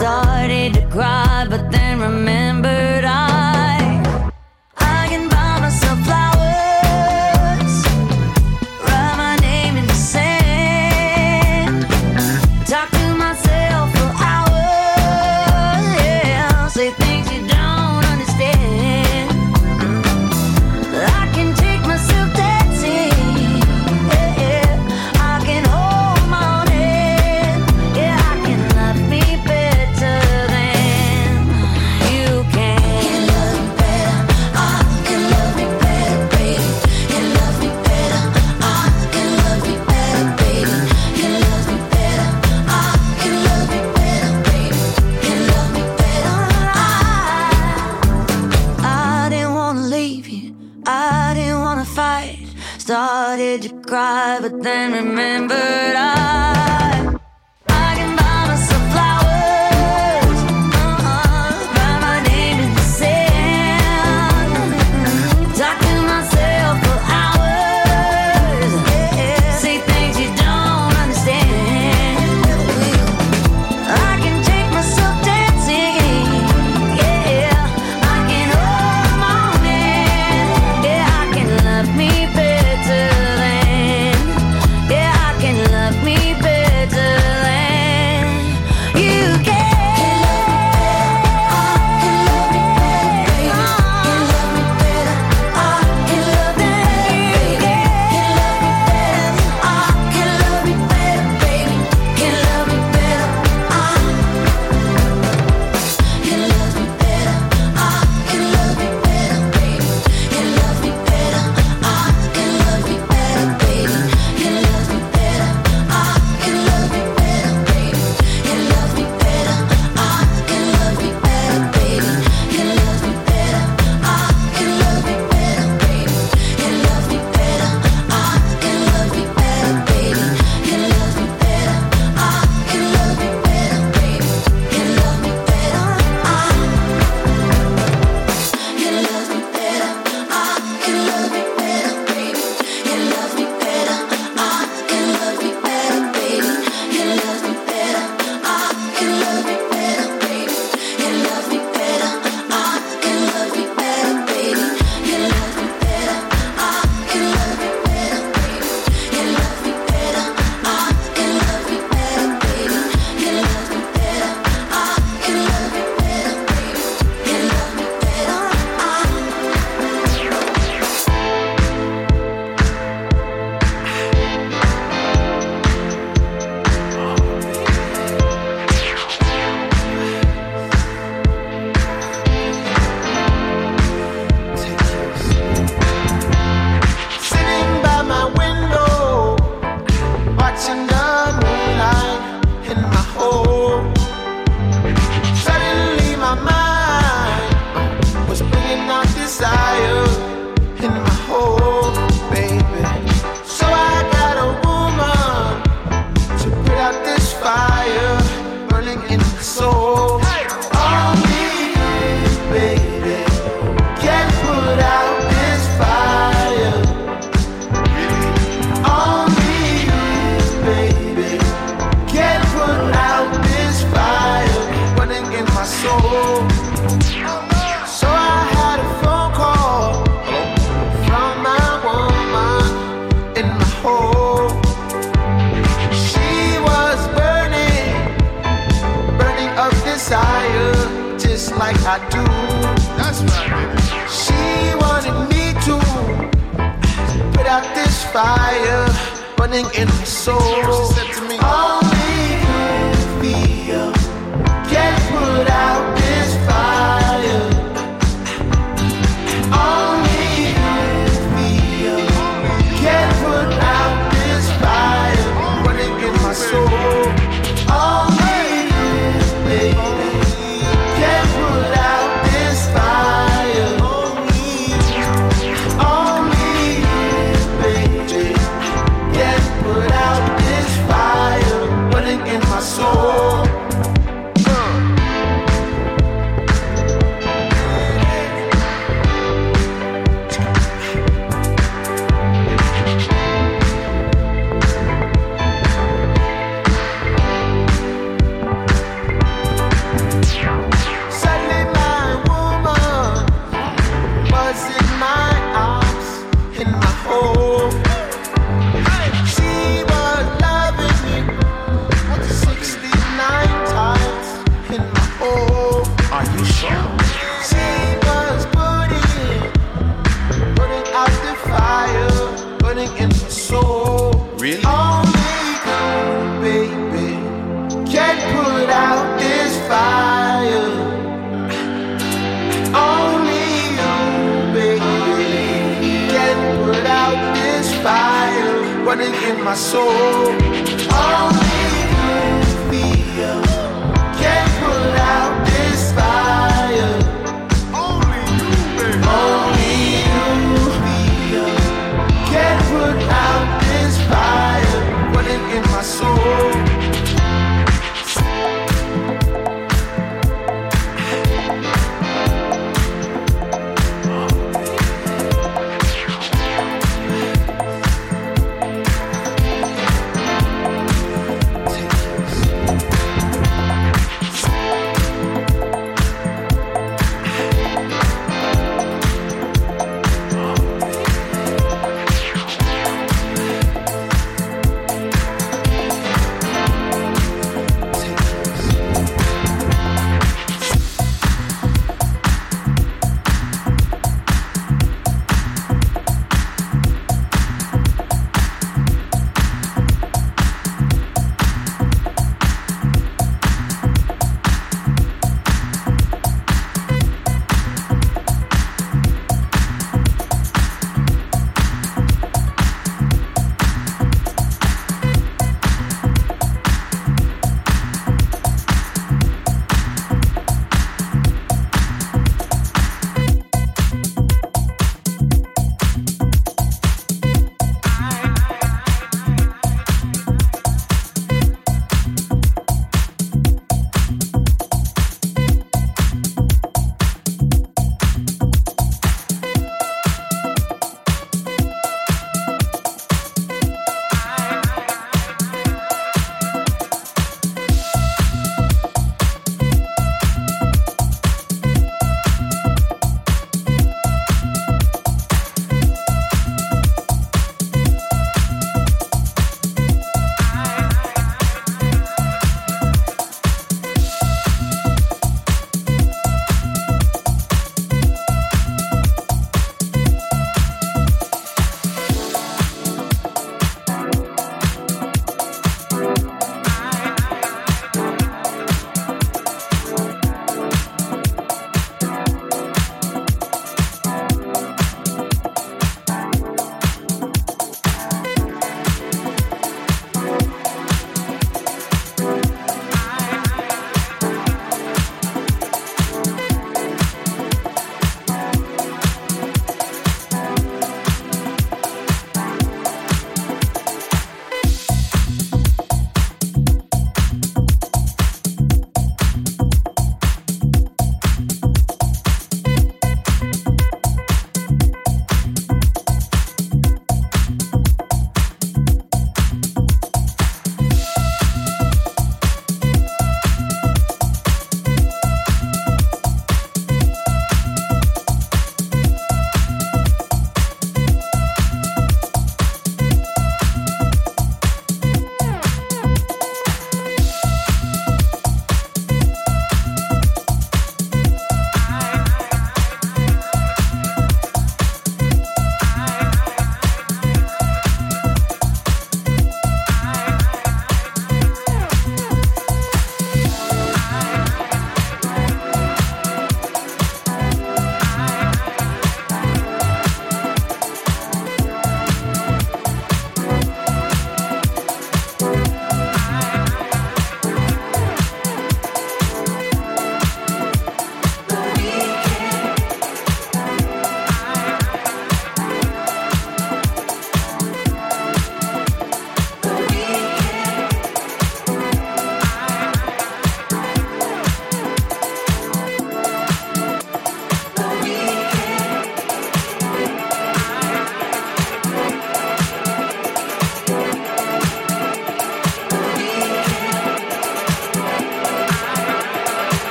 started to cry. Fire running in my soul. Only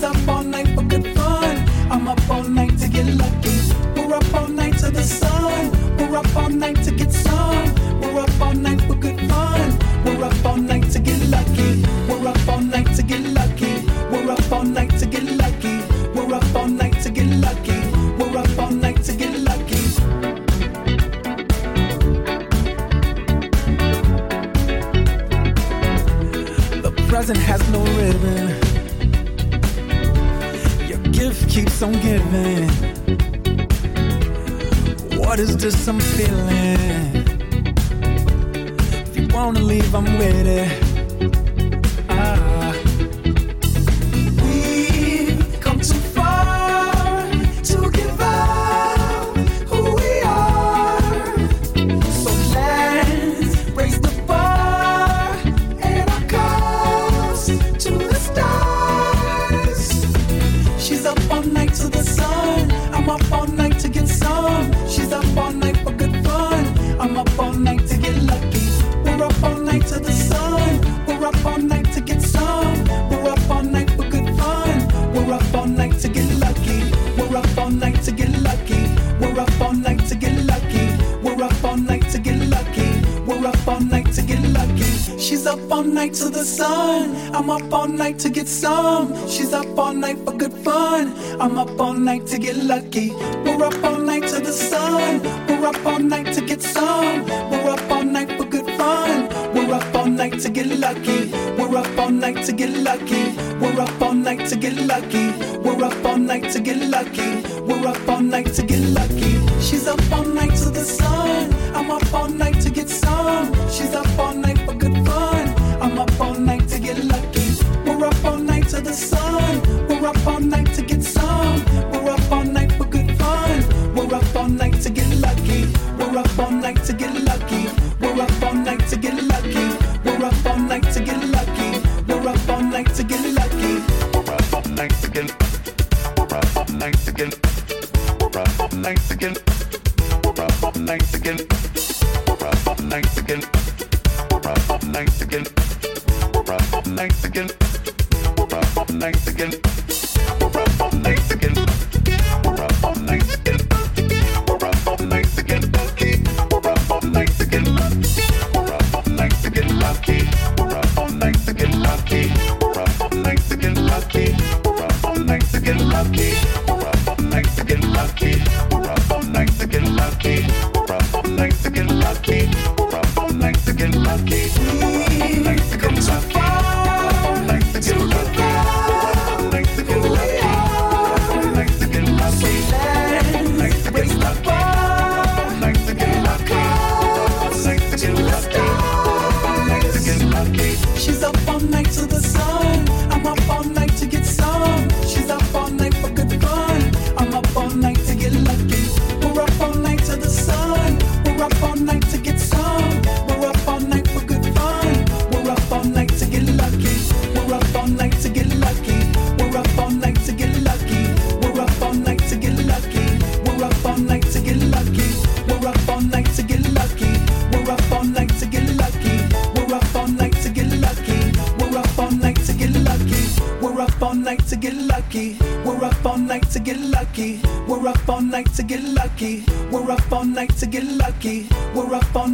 some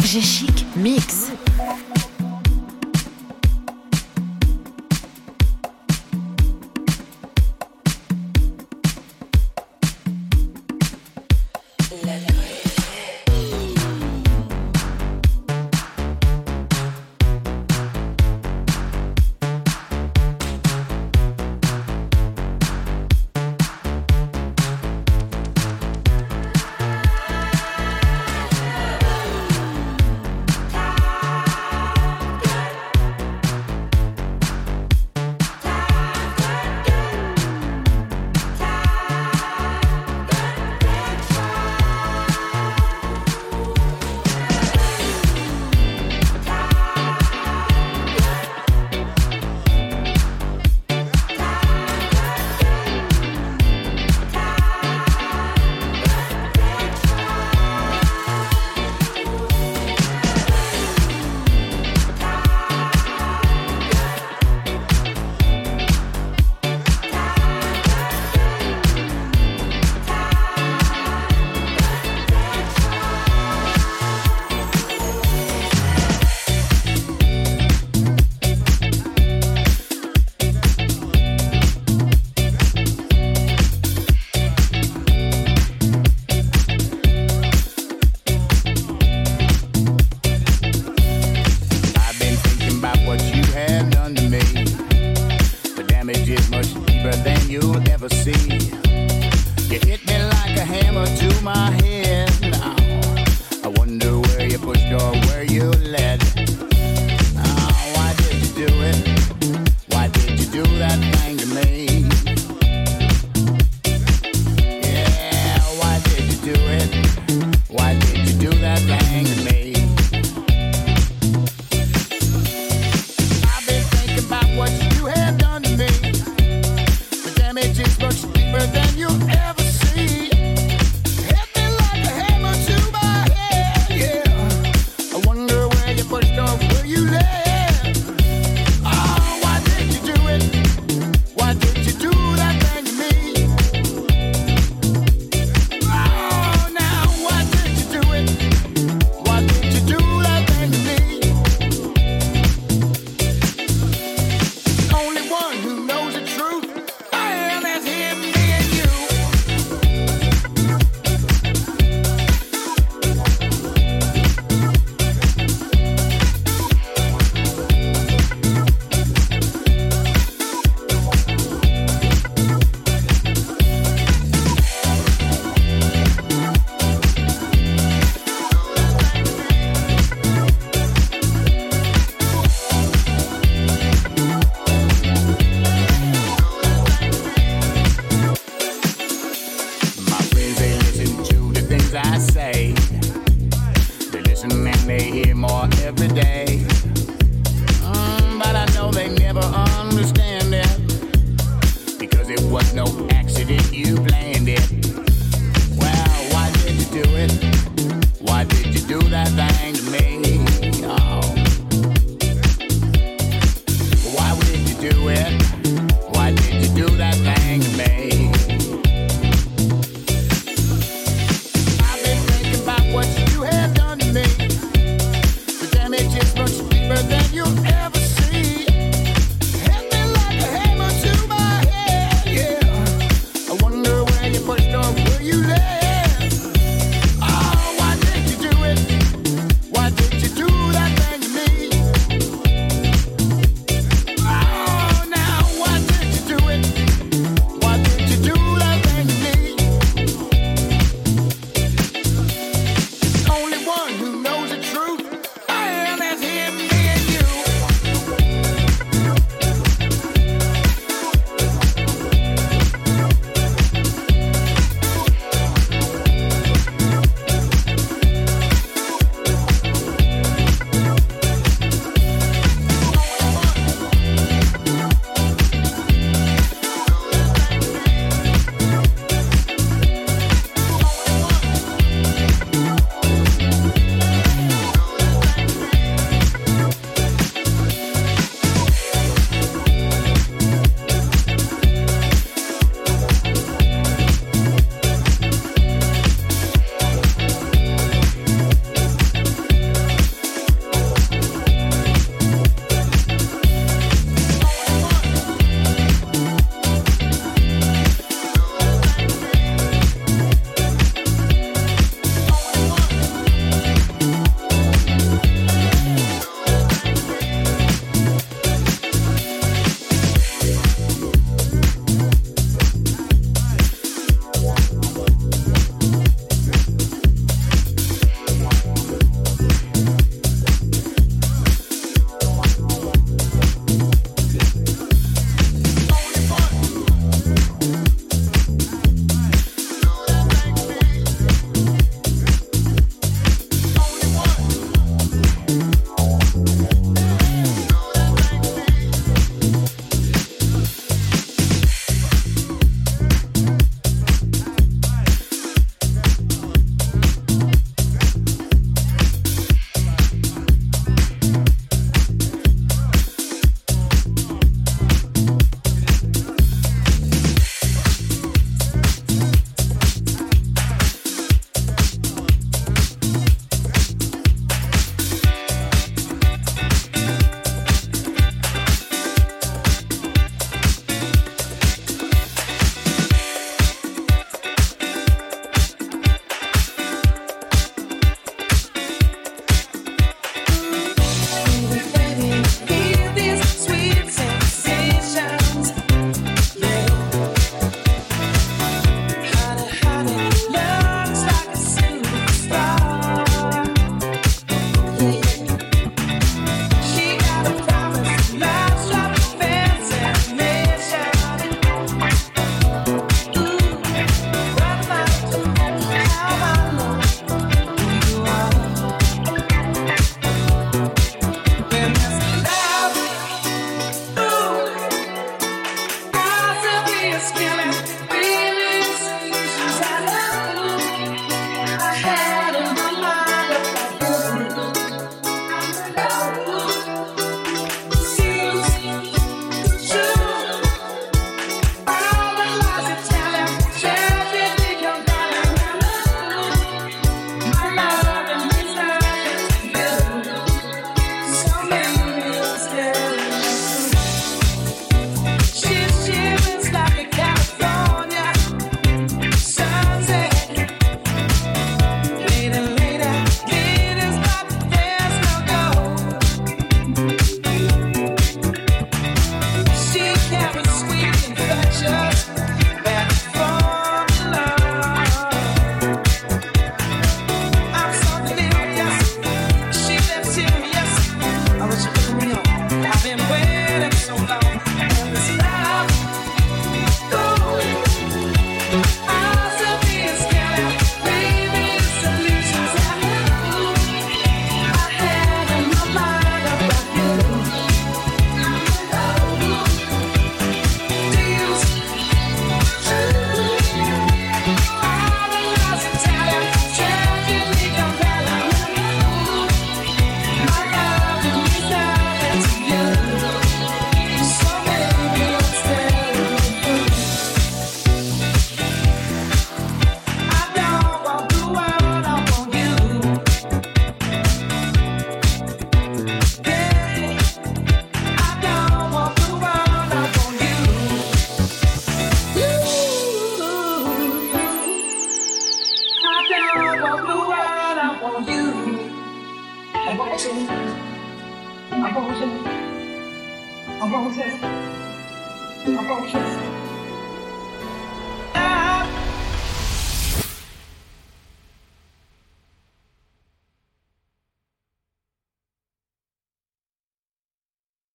FG Chic Mix.